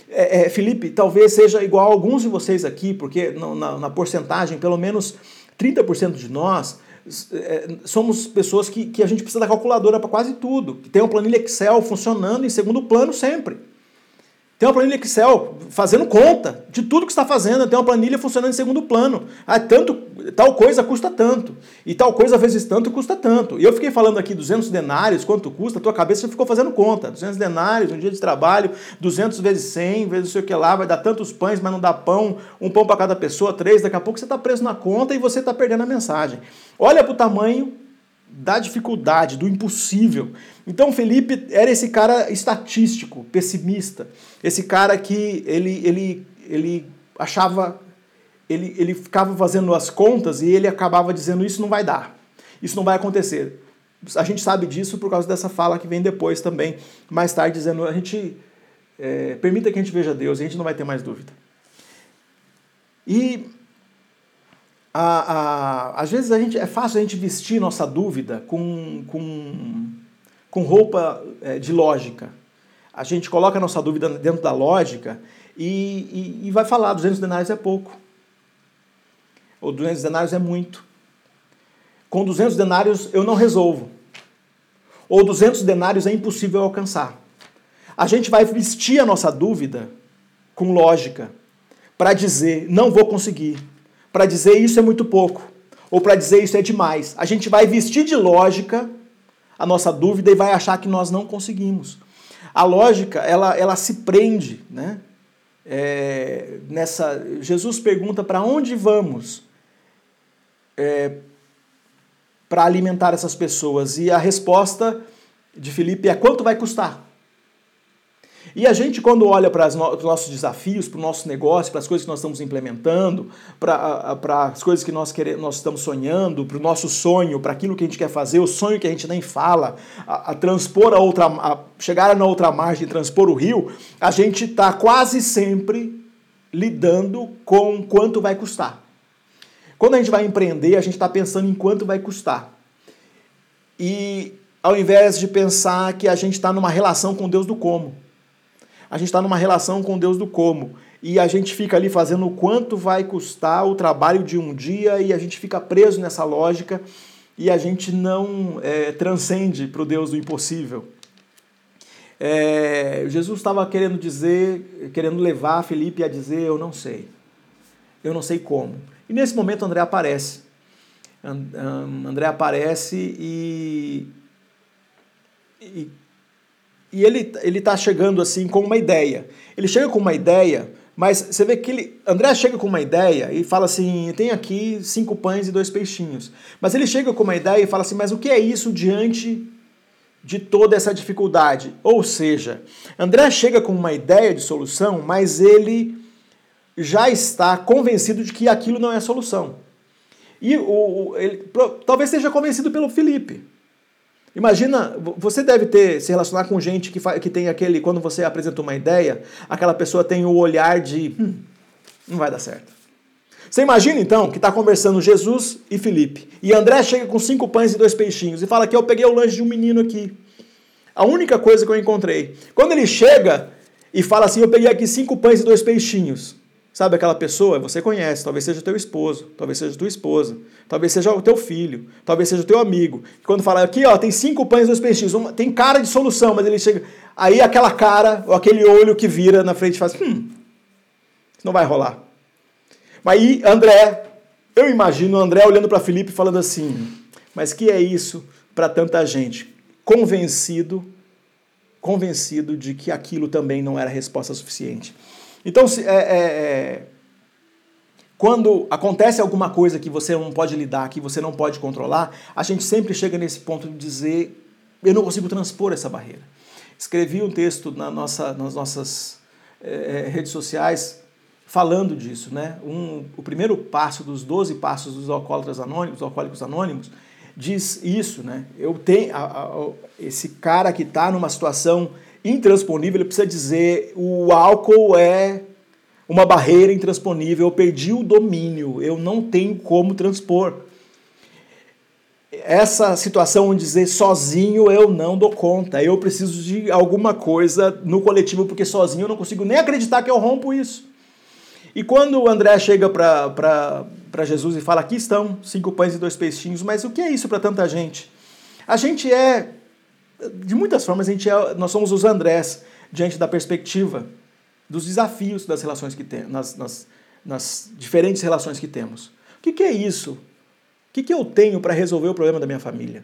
É, é, Felipe, talvez seja igual a alguns de vocês aqui, porque na, na porcentagem, pelo menos 30% de nós é, somos pessoas que, que a gente precisa da calculadora para quase tudo, que tem uma planilha Excel funcionando em segundo plano sempre. Tem uma planilha Excel fazendo conta de tudo que está fazendo, tem uma planilha funcionando em segundo plano. Ah, tanto, tal coisa custa tanto, e tal coisa vezes tanto custa tanto. E eu fiquei falando aqui 200 denários, quanto custa, a tua cabeça ficou fazendo conta. 200 denários, um dia de trabalho, 200 vezes 100, vezes não sei o que lá, vai dar tantos pães, mas não dá pão, um pão para cada pessoa, três, daqui a pouco você está preso na conta e você está perdendo a mensagem. Olha para o tamanho da dificuldade, do impossível. Então Felipe era esse cara estatístico, pessimista, esse cara que ele, ele, ele achava, ele, ele ficava fazendo as contas e ele acabava dizendo isso não vai dar, isso não vai acontecer. A gente sabe disso por causa dessa fala que vem depois também, mais tarde, dizendo a gente é, permita que a gente veja Deus a gente não vai ter mais dúvida. E a, a, às vezes a gente, é fácil a gente vestir nossa dúvida com, com, com roupa é, de lógica. A gente coloca a nossa dúvida dentro da lógica e, e, e vai falar: 200 denários é pouco. Ou 200 denários é muito. Com 200 denários eu não resolvo. Ou 200 denários é impossível alcançar. A gente vai vestir a nossa dúvida com lógica para dizer: não vou conseguir para dizer isso é muito pouco, ou para dizer isso é demais. A gente vai vestir de lógica a nossa dúvida e vai achar que nós não conseguimos. A lógica, ela, ela se prende, né? É, nessa, Jesus pergunta para onde vamos é, para alimentar essas pessoas e a resposta de Felipe é quanto vai custar. E a gente, quando olha para os nossos desafios, para o nosso negócio, para as coisas que nós estamos implementando, para as coisas que nós, queremos, nós estamos sonhando, para o nosso sonho, para aquilo que a gente quer fazer, o sonho que a gente nem fala, a, a transpor a outra, a chegar na outra margem, transpor o rio, a gente está quase sempre lidando com quanto vai custar. Quando a gente vai empreender, a gente está pensando em quanto vai custar. E ao invés de pensar que a gente está numa relação com Deus do como a gente está numa relação com Deus do como. E a gente fica ali fazendo o quanto vai custar o trabalho de um dia e a gente fica preso nessa lógica e a gente não é, transcende para o Deus do impossível. É, Jesus estava querendo dizer, querendo levar Felipe a dizer: Eu não sei. Eu não sei como. E nesse momento André aparece. André aparece e, e e ele ele está chegando assim com uma ideia. Ele chega com uma ideia, mas você vê que ele, André chega com uma ideia e fala assim: tem aqui cinco pães e dois peixinhos. Mas ele chega com uma ideia e fala assim: mas o que é isso diante de toda essa dificuldade? Ou seja, André chega com uma ideia de solução, mas ele já está convencido de que aquilo não é a solução. E o, ele, talvez seja convencido pelo Felipe. Imagina, você deve ter se relacionar com gente que, que tem aquele, quando você apresenta uma ideia, aquela pessoa tem o olhar de hum, não vai dar certo. Você imagina então que está conversando Jesus e Felipe. E André chega com cinco pães e dois peixinhos e fala que eu peguei o lanche de um menino aqui. A única coisa que eu encontrei. Quando ele chega e fala assim, eu peguei aqui cinco pães e dois peixinhos. Sabe aquela pessoa? Você conhece, talvez seja teu esposo, talvez seja tua esposa, talvez seja o teu filho, talvez seja o teu amigo. Quando fala aqui, ó, tem cinco pães e dois peixinhos, tem cara de solução, mas ele chega. Aí aquela cara, ou aquele olho que vira na frente faz, hum, isso não vai rolar. Mas aí André, eu imagino André olhando para Felipe falando assim, mas que é isso para tanta gente? Convencido, convencido de que aquilo também não era resposta suficiente. Então, é, é, é, quando acontece alguma coisa que você não pode lidar, que você não pode controlar, a gente sempre chega nesse ponto de dizer: eu não consigo transpor essa barreira. Escrevi um texto na nossa, nas nossas é, redes sociais falando disso, né? Um, o primeiro passo dos 12 passos dos alcoólatras anônimos, alcoólicos anônimos, diz isso, né? Eu tenho a, a, esse cara que está numa situação intransponível, ele precisa dizer o álcool é uma barreira intransponível, eu perdi o domínio, eu não tenho como transpor. Essa situação de dizer sozinho eu não dou conta, eu preciso de alguma coisa no coletivo, porque sozinho eu não consigo nem acreditar que eu rompo isso. E quando o André chega para Jesus e fala: Aqui estão cinco pães e dois peixinhos, mas o que é isso para tanta gente? A gente é, de muitas formas, a gente é, nós somos os Andrés diante da perspectiva dos desafios das relações que temos, nas, nas, nas, diferentes relações que temos. O que, que é isso? O que, que eu tenho para resolver o problema da minha família?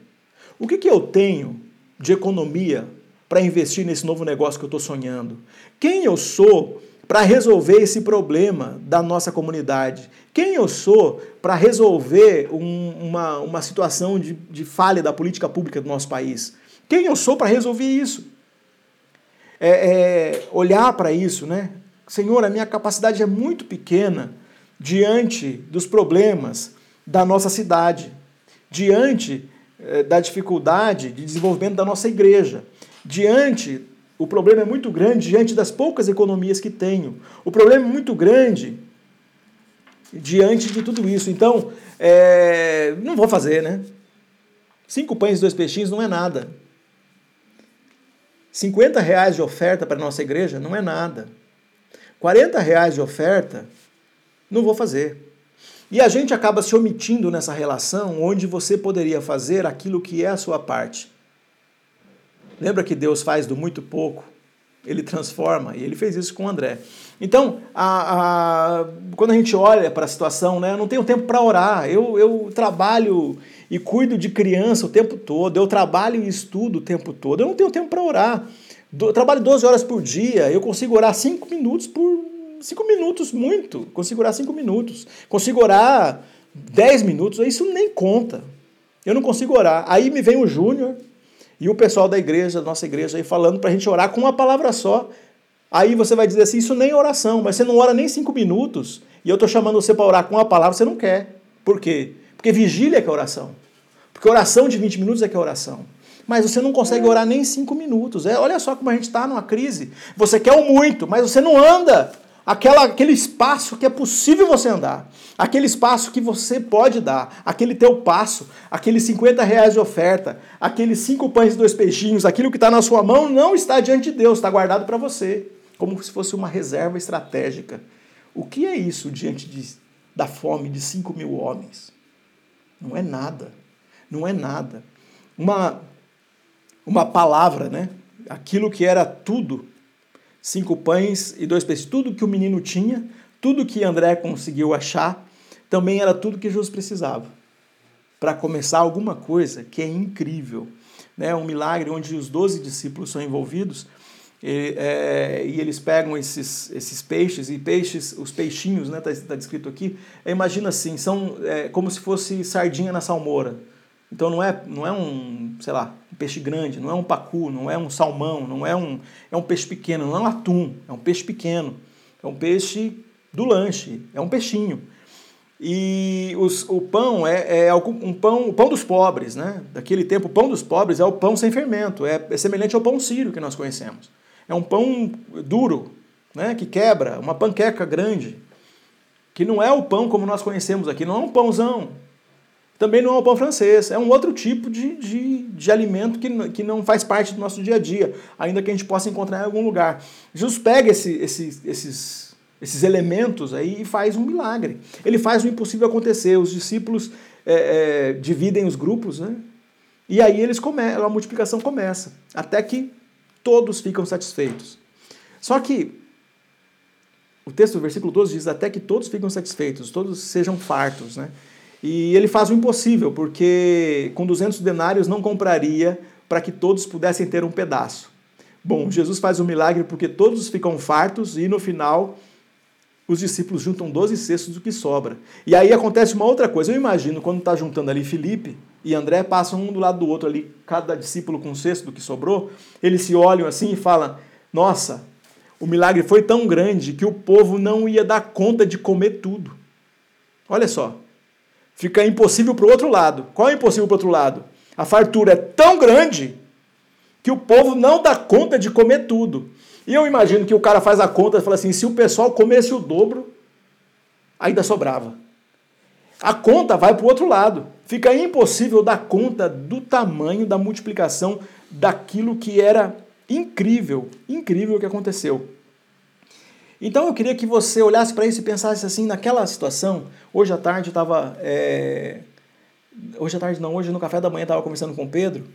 O que, que eu tenho de economia para investir nesse novo negócio que eu estou sonhando? Quem eu sou para resolver esse problema da nossa comunidade? Quem eu sou para resolver um, uma, uma situação de, de falha da política pública do nosso país? Quem eu sou para resolver isso? É, é, olhar para isso, né? Senhor, a minha capacidade é muito pequena diante dos problemas da nossa cidade, diante é, da dificuldade de desenvolvimento da nossa igreja, diante o problema é muito grande diante das poucas economias que tenho. O problema é muito grande diante de tudo isso. Então, é, não vou fazer, né? Cinco pães e dois peixinhos não é nada. 50 reais de oferta para a nossa igreja não é nada. 40 reais de oferta, não vou fazer. E a gente acaba se omitindo nessa relação onde você poderia fazer aquilo que é a sua parte. Lembra que Deus faz do muito pouco? Ele transforma, e ele fez isso com André. Então, a, a, quando a gente olha para a situação, né, eu não tenho tempo para orar, eu, eu trabalho e cuido de criança o tempo todo, eu trabalho e estudo o tempo todo, eu não tenho tempo para orar. Eu trabalho 12 horas por dia, eu consigo orar 5 minutos por. 5 minutos, muito. Consigo orar 5 minutos. Consigo orar 10 minutos, isso nem conta. Eu não consigo orar. Aí me vem o Júnior, e o pessoal da igreja, da nossa igreja, aí falando para a gente orar com uma palavra só. Aí você vai dizer assim: isso nem oração, mas você não ora nem cinco minutos, e eu estou chamando você para orar com uma palavra, você não quer. Por quê? Porque vigília é que é oração. Porque oração de 20 minutos é que é oração. Mas você não consegue orar nem cinco minutos. É, olha só como a gente está numa crise. Você quer muito, mas você não anda aquela, aquele espaço que é possível você andar, aquele espaço que você pode dar, aquele teu passo, aqueles 50 reais de oferta, aqueles cinco pães e dois peixinhos, aquilo que está na sua mão não está diante de Deus, está guardado para você, como se fosse uma reserva estratégica. O que é isso diante de, da fome de 5 mil homens? Não é nada. Não é nada. Uma, uma palavra, né? Aquilo que era tudo cinco pães e dois peixes. Tudo que o menino tinha, tudo que André conseguiu achar, também era tudo que Jesus precisava para começar alguma coisa que é incrível. Né? Um milagre onde os doze discípulos são envolvidos e, é, e, eles pegam esses, esses peixes, e peixes, os peixinhos, né, tá, tá descrito aqui, imagina assim, são é, como se fosse sardinha na salmoura. Então não é, não é um, sei lá, um peixe grande, não é um pacu, não é um salmão, não é um, é um peixe pequeno, não é um atum, é um peixe pequeno. É um peixe do lanche, é um peixinho. E os, o pão é, é um pão, o pão dos pobres, né? Daquele tempo, o pão dos pobres é o pão sem fermento, é, é semelhante ao pão sírio que nós conhecemos. É um pão duro, né? Que quebra, uma panqueca grande, que não é o pão como nós conhecemos aqui, não é um pãozão, também não é o pão francês, é um outro tipo de, de, de alimento que, que não faz parte do nosso dia a dia, ainda que a gente possa encontrar em algum lugar. Jesus pega esse, esse, esses, esses elementos aí e faz um milagre. Ele faz o impossível acontecer. Os discípulos é, é, dividem os grupos, né? E aí eles come a multiplicação começa, até que todos ficam satisfeitos. Só que o texto do versículo 12 diz até que todos ficam satisfeitos, todos sejam fartos, né? E ele faz o impossível, porque com 200 denários não compraria para que todos pudessem ter um pedaço. Bom, Jesus faz o um milagre porque todos ficam fartos e no final os discípulos juntam 12 cestos do que sobra. E aí acontece uma outra coisa. Eu imagino quando está juntando ali Felipe e André, passam um do lado do outro ali, cada discípulo com um cesto do que sobrou, eles se olham assim e falam: Nossa, o milagre foi tão grande que o povo não ia dar conta de comer tudo. Olha só. Fica impossível para o outro lado. Qual é impossível para o outro lado? A fartura é tão grande que o povo não dá conta de comer tudo. E eu imagino que o cara faz a conta e fala assim: se o pessoal comesse o dobro, ainda sobrava. A conta vai para o outro lado. Fica impossível dar conta do tamanho da multiplicação daquilo que era incrível, incrível o que aconteceu. Então eu queria que você olhasse para isso e pensasse assim, naquela situação. Hoje à tarde eu estava. É... Hoje à tarde não, hoje no café da manhã estava conversando com o Pedro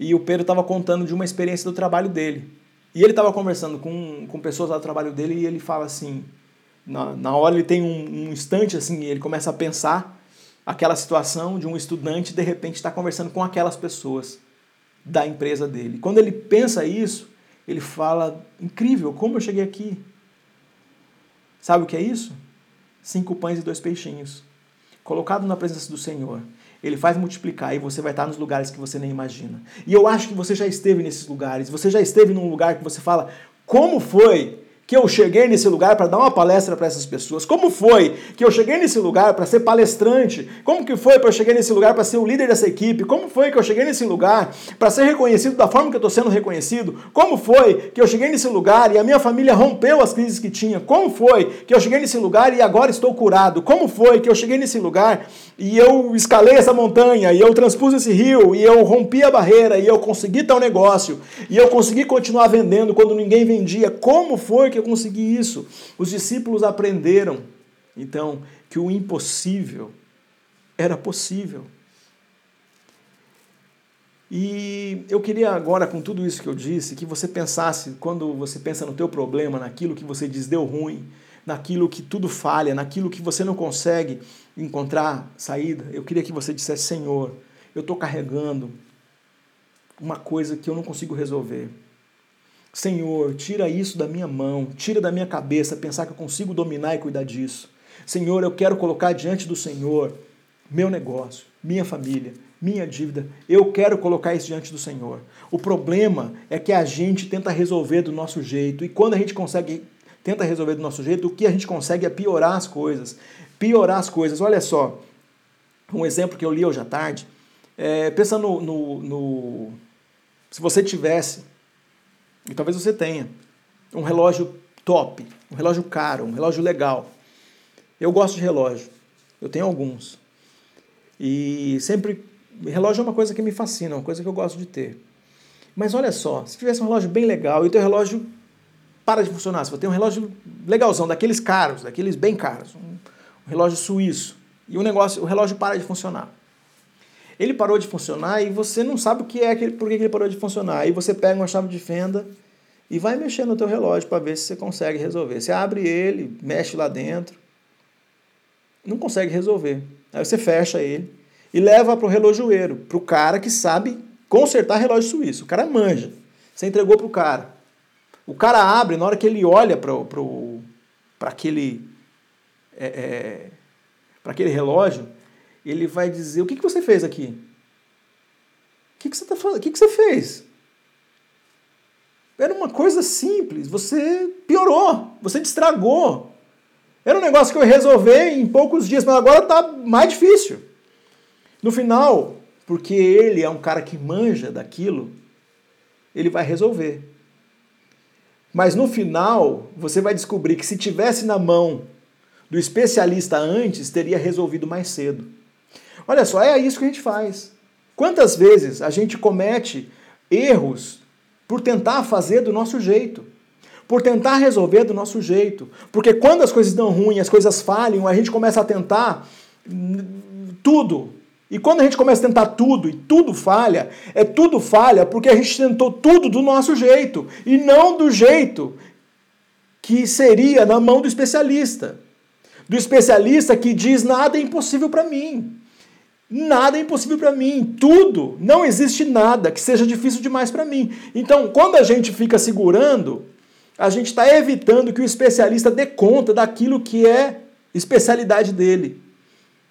e o Pedro estava contando de uma experiência do trabalho dele. E ele estava conversando com, com pessoas lá do trabalho dele e ele fala assim, na, na hora ele tem um, um instante assim, ele começa a pensar aquela situação de um estudante de repente está conversando com aquelas pessoas da empresa dele. Quando ele pensa isso, ele fala, incrível, como eu cheguei aqui? Sabe o que é isso? Cinco pães e dois peixinhos. Colocado na presença do Senhor. Ele faz multiplicar e você vai estar nos lugares que você nem imagina. E eu acho que você já esteve nesses lugares. Você já esteve num lugar que você fala: como foi que eu cheguei nesse lugar para dar uma palestra para essas pessoas? Como foi que eu cheguei nesse lugar para ser palestrante? Como que foi para eu chegar nesse lugar para ser o líder dessa equipe? Como foi que eu cheguei nesse lugar para ser reconhecido da forma que eu estou sendo reconhecido? Como foi que eu cheguei nesse lugar e a minha família rompeu as crises que tinha? Como foi que eu cheguei nesse lugar e agora estou curado? Como foi que eu cheguei nesse lugar e eu escalei essa montanha e eu transpus esse rio e eu rompi a barreira e eu consegui tal negócio e eu consegui continuar vendendo quando ninguém vendia? Como foi que que eu consegui isso? Os discípulos aprenderam, então, que o impossível era possível. E eu queria agora, com tudo isso que eu disse, que você pensasse, quando você pensa no teu problema, naquilo que você diz deu ruim, naquilo que tudo falha, naquilo que você não consegue encontrar saída, eu queria que você dissesse, Senhor, eu estou carregando uma coisa que eu não consigo resolver. Senhor, tira isso da minha mão, tira da minha cabeça pensar que eu consigo dominar e cuidar disso. Senhor, eu quero colocar diante do Senhor meu negócio, minha família, minha dívida. Eu quero colocar isso diante do Senhor. O problema é que a gente tenta resolver do nosso jeito e quando a gente consegue tenta resolver do nosso jeito, o que a gente consegue é piorar as coisas. Piorar as coisas. Olha só, um exemplo que eu li hoje à tarde. É, pensa no, no, no se você tivesse e talvez você tenha um relógio top, um relógio caro, um relógio legal. Eu gosto de relógio, eu tenho alguns. E sempre. Relógio é uma coisa que me fascina, uma coisa que eu gosto de ter. Mas olha só, se tivesse um relógio bem legal e o teu relógio para de funcionar, se você tem um relógio legalzão, daqueles caros, daqueles bem caros, um, relógio suíço, e o negócio, o relógio para de funcionar. Ele parou de funcionar e você não sabe o que é, por que ele parou de funcionar. Aí você pega uma chave de fenda e vai mexer no teu relógio para ver se você consegue resolver. Você abre ele, mexe lá dentro, não consegue resolver. Aí você fecha ele e leva para o relojoeiro, para o cara que sabe consertar relógio suíço. O cara manja. Você entregou para o cara. O cara abre, na hora que ele olha para aquele, é, é, aquele relógio, ele vai dizer: O que, que você fez aqui? O que, que você tá fazendo? O que, que você fez? Era uma coisa simples, você piorou, você destragou. Era um negócio que eu ia resolver em poucos dias, mas agora está mais difícil. No final, porque ele é um cara que manja daquilo, ele vai resolver. Mas no final, você vai descobrir que se tivesse na mão do especialista antes, teria resolvido mais cedo. Olha só, é isso que a gente faz. Quantas vezes a gente comete erros por tentar fazer do nosso jeito? Por tentar resolver do nosso jeito. Porque quando as coisas dão ruim, as coisas falham, a gente começa a tentar tudo. E quando a gente começa a tentar tudo e tudo falha, é tudo falha porque a gente tentou tudo do nosso jeito e não do jeito que seria na mão do especialista. Do especialista que diz nada é impossível para mim. Nada é impossível para mim, tudo, não existe nada que seja difícil demais para mim. Então, quando a gente fica segurando A gente está evitando que o especialista dê conta daquilo que é especialidade dele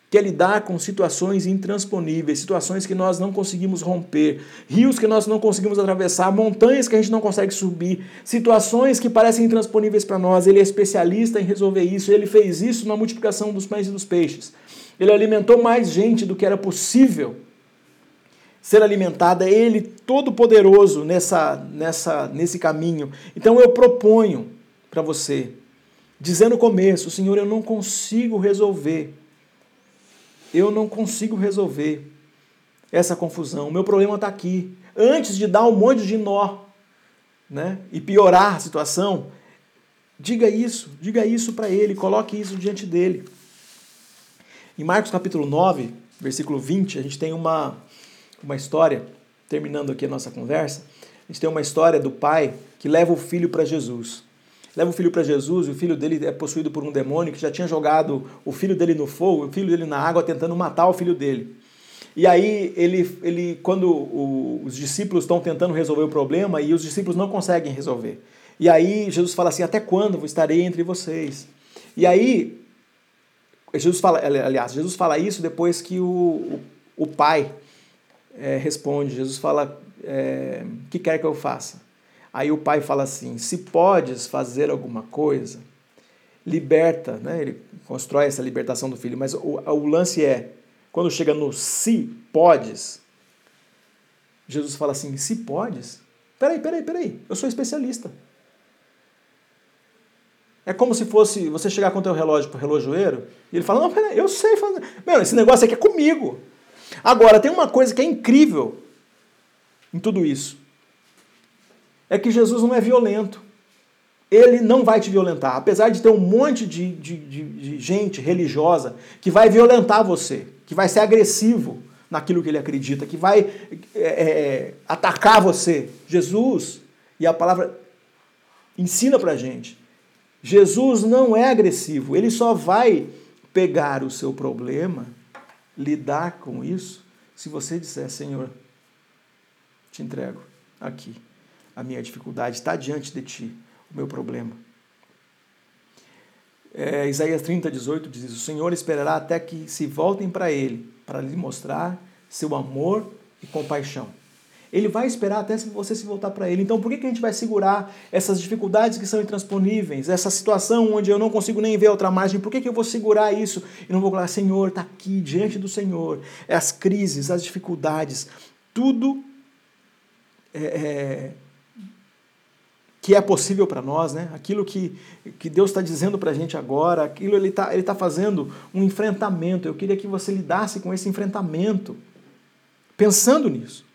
que é lidar com situações intransponíveis, situações que nós não conseguimos romper, rios que nós não conseguimos atravessar, montanhas que a gente não consegue subir, situações que parecem intransponíveis para nós. Ele é especialista em resolver isso, ele fez isso na multiplicação dos pães e dos peixes. Ele alimentou mais gente do que era possível ser alimentada, ele todo poderoso nessa nessa nesse caminho. Então eu proponho para você, dizendo no começo, Senhor, eu não consigo resolver eu não consigo resolver essa confusão. O meu problema está aqui. Antes de dar um monte de nó né, e piorar a situação, diga isso, diga isso para ele, coloque isso diante dele. Em Marcos capítulo 9, versículo 20, a gente tem uma, uma história, terminando aqui a nossa conversa, a gente tem uma história do pai que leva o filho para Jesus leva o filho para Jesus e o filho dele é possuído por um demônio que já tinha jogado o filho dele no fogo, o filho dele na água, tentando matar o filho dele. E aí, ele, ele quando o, os discípulos estão tentando resolver o problema e os discípulos não conseguem resolver. E aí, Jesus fala assim: Até quando estarei entre vocês? E aí, Jesus fala, aliás, Jesus fala isso depois que o, o, pai é, responde. Jesus fala: é, que quer que eu faça? Aí o pai fala assim: se podes fazer alguma coisa, liberta, né? ele constrói essa libertação do filho, mas o, o lance é, quando chega no se podes, Jesus fala assim: se podes? Peraí, peraí, peraí, eu sou especialista. É como se fosse você chegar com o teu relógio para o relojoeiro e ele fala: Não, peraí, eu sei fazer. Meu, esse negócio aqui é comigo. Agora, tem uma coisa que é incrível em tudo isso é que Jesus não é violento. Ele não vai te violentar. Apesar de ter um monte de, de, de, de gente religiosa que vai violentar você, que vai ser agressivo naquilo que ele acredita, que vai é, é, atacar você. Jesus, e a palavra ensina pra gente, Jesus não é agressivo, ele só vai pegar o seu problema, lidar com isso, se você disser, Senhor, te entrego aqui a minha dificuldade, está diante de ti o meu problema. É, Isaías 30, 18 diz: O Senhor esperará até que se voltem para Ele, para lhe mostrar seu amor e compaixão. Ele vai esperar até você se voltar para Ele. Então, por que, que a gente vai segurar essas dificuldades que são intransponíveis, essa situação onde eu não consigo nem ver outra margem? Por que, que eu vou segurar isso e não vou falar, Senhor, está aqui diante do Senhor? É as crises, as dificuldades, tudo é, é que é possível para nós, né? aquilo que, que Deus está dizendo para a gente agora, aquilo Ele está ele tá fazendo um enfrentamento. Eu queria que você lidasse com esse enfrentamento, pensando nisso.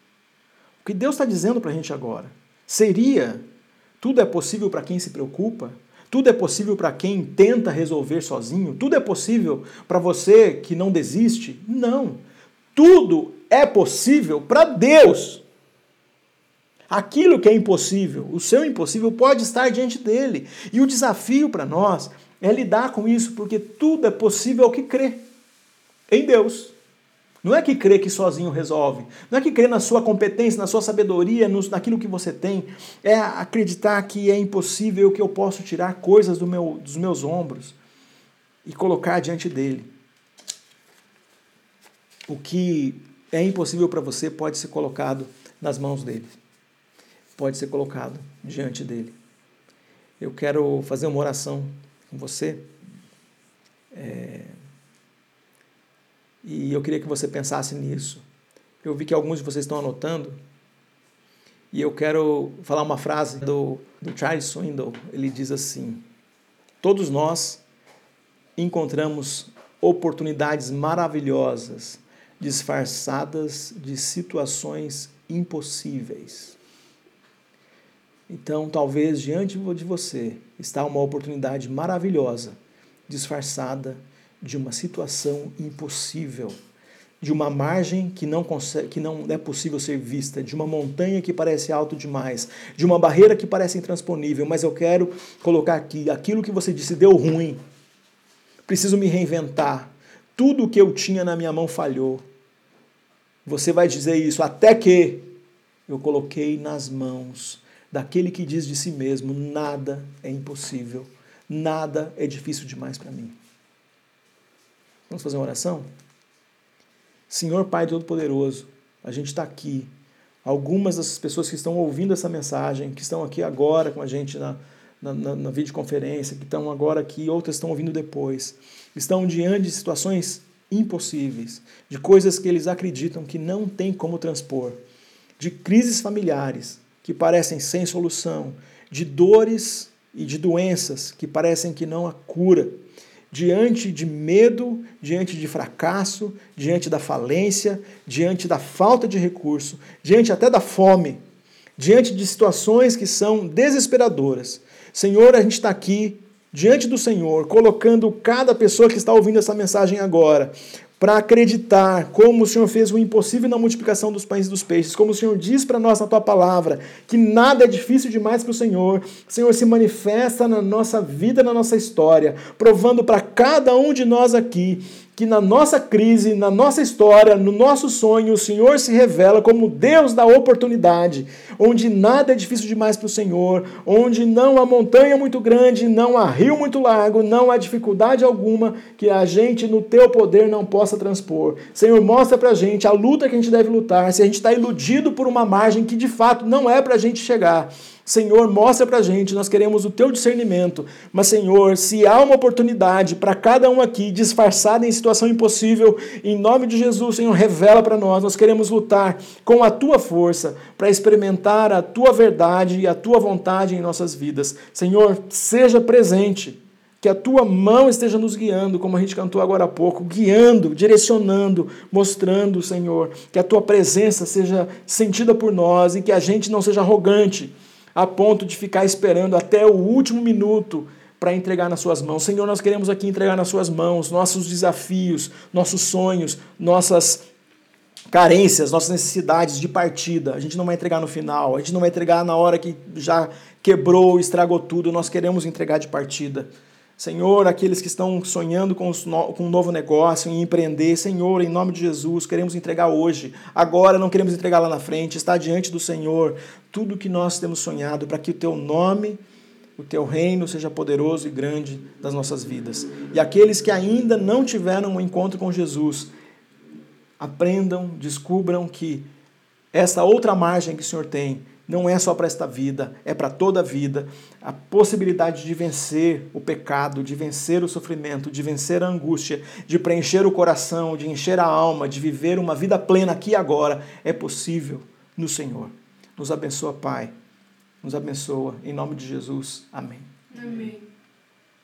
O que Deus está dizendo para a gente agora seria: tudo é possível para quem se preocupa, tudo é possível para quem tenta resolver sozinho, tudo é possível para você que não desiste? Não. Tudo é possível para Deus. Aquilo que é impossível, o seu impossível pode estar diante dele. E o desafio para nós é lidar com isso, porque tudo é possível ao que crê em Deus. Não é que crê que sozinho resolve. Não é que crê na sua competência, na sua sabedoria, naquilo que você tem. É acreditar que é impossível que eu posso tirar coisas do meu, dos meus ombros e colocar diante dele. O que é impossível para você pode ser colocado nas mãos dele pode ser colocado diante dele. Eu quero fazer uma oração com você. É... E eu queria que você pensasse nisso. Eu vi que alguns de vocês estão anotando. E eu quero falar uma frase do, do Charles Swindoll. Ele diz assim: Todos nós encontramos oportunidades maravilhosas disfarçadas de situações impossíveis. Então, talvez diante de você está uma oportunidade maravilhosa, disfarçada de uma situação impossível, de uma margem que não, consegue, que não é possível ser vista, de uma montanha que parece alto demais, de uma barreira que parece intransponível, mas eu quero colocar aqui aquilo que você disse deu ruim. Preciso me reinventar. Tudo o que eu tinha na minha mão falhou. Você vai dizer isso até que eu coloquei nas mãos daquele que diz de si mesmo: nada é impossível, nada é difícil demais para mim. Vamos fazer uma oração? Senhor Pai Todo-Poderoso, a gente está aqui. Algumas das pessoas que estão ouvindo essa mensagem, que estão aqui agora com a gente na, na, na, na videoconferência, que estão agora aqui, outras estão ouvindo depois, estão diante de situações impossíveis, de coisas que eles acreditam que não tem como transpor, de crises familiares que parecem sem solução, de dores e de doenças que parecem que não há cura diante de medo, diante de fracasso, diante da falência, diante da falta de recurso, diante até da fome, diante de situações que são desesperadoras. Senhor, a gente está aqui diante do Senhor, colocando cada pessoa que está ouvindo essa mensagem agora, para acreditar como o Senhor fez o impossível na multiplicação dos pães e dos peixes, como o Senhor diz para nós na tua palavra, que nada é difícil demais para o Senhor. O Senhor se manifesta na nossa vida, na nossa história, provando para cada um de nós aqui que na nossa crise, na nossa história, no nosso sonho, o Senhor se revela como Deus da oportunidade, onde nada é difícil demais para o Senhor, onde não há montanha muito grande, não há rio muito largo, não há dificuldade alguma que a gente no teu poder não possa transpor. Senhor, mostra para a gente a luta que a gente deve lutar, se a gente está iludido por uma margem que de fato não é para a gente chegar. Senhor, mostra para a gente, nós queremos o teu discernimento. Mas, Senhor, se há uma oportunidade para cada um aqui disfarçada em situação impossível, em nome de Jesus, Senhor, revela para nós. Nós queremos lutar com a tua força para experimentar a tua verdade e a tua vontade em nossas vidas. Senhor, seja presente. Que a tua mão esteja nos guiando, como a gente cantou agora há pouco, guiando, direcionando, mostrando, Senhor, que a tua presença seja sentida por nós e que a gente não seja arrogante, a ponto de ficar esperando até o último minuto para entregar nas suas mãos. Senhor, nós queremos aqui entregar nas suas mãos nossos desafios, nossos sonhos, nossas carências, nossas necessidades de partida. A gente não vai entregar no final, a gente não vai entregar na hora que já quebrou, estragou tudo, nós queremos entregar de partida. Senhor, aqueles que estão sonhando com, um novo negócio, em empreender, Senhor, em nome de Jesus, queremos entregar hoje. Agora não queremos entregar lá na frente, está diante do Senhor tudo que nós temos sonhado para que o teu nome, o teu reino seja poderoso e grande nas nossas vidas. E aqueles que ainda não tiveram um encontro com Jesus, aprendam, descubram que essa outra margem que o Senhor tem não é só para esta vida, é para toda a vida. A possibilidade de vencer o pecado, de vencer o sofrimento, de vencer a angústia, de preencher o coração, de encher a alma, de viver uma vida plena aqui e agora, é possível no Senhor. Nos abençoa, Pai. Nos abençoa. Em nome de Jesus. Amém. Amém.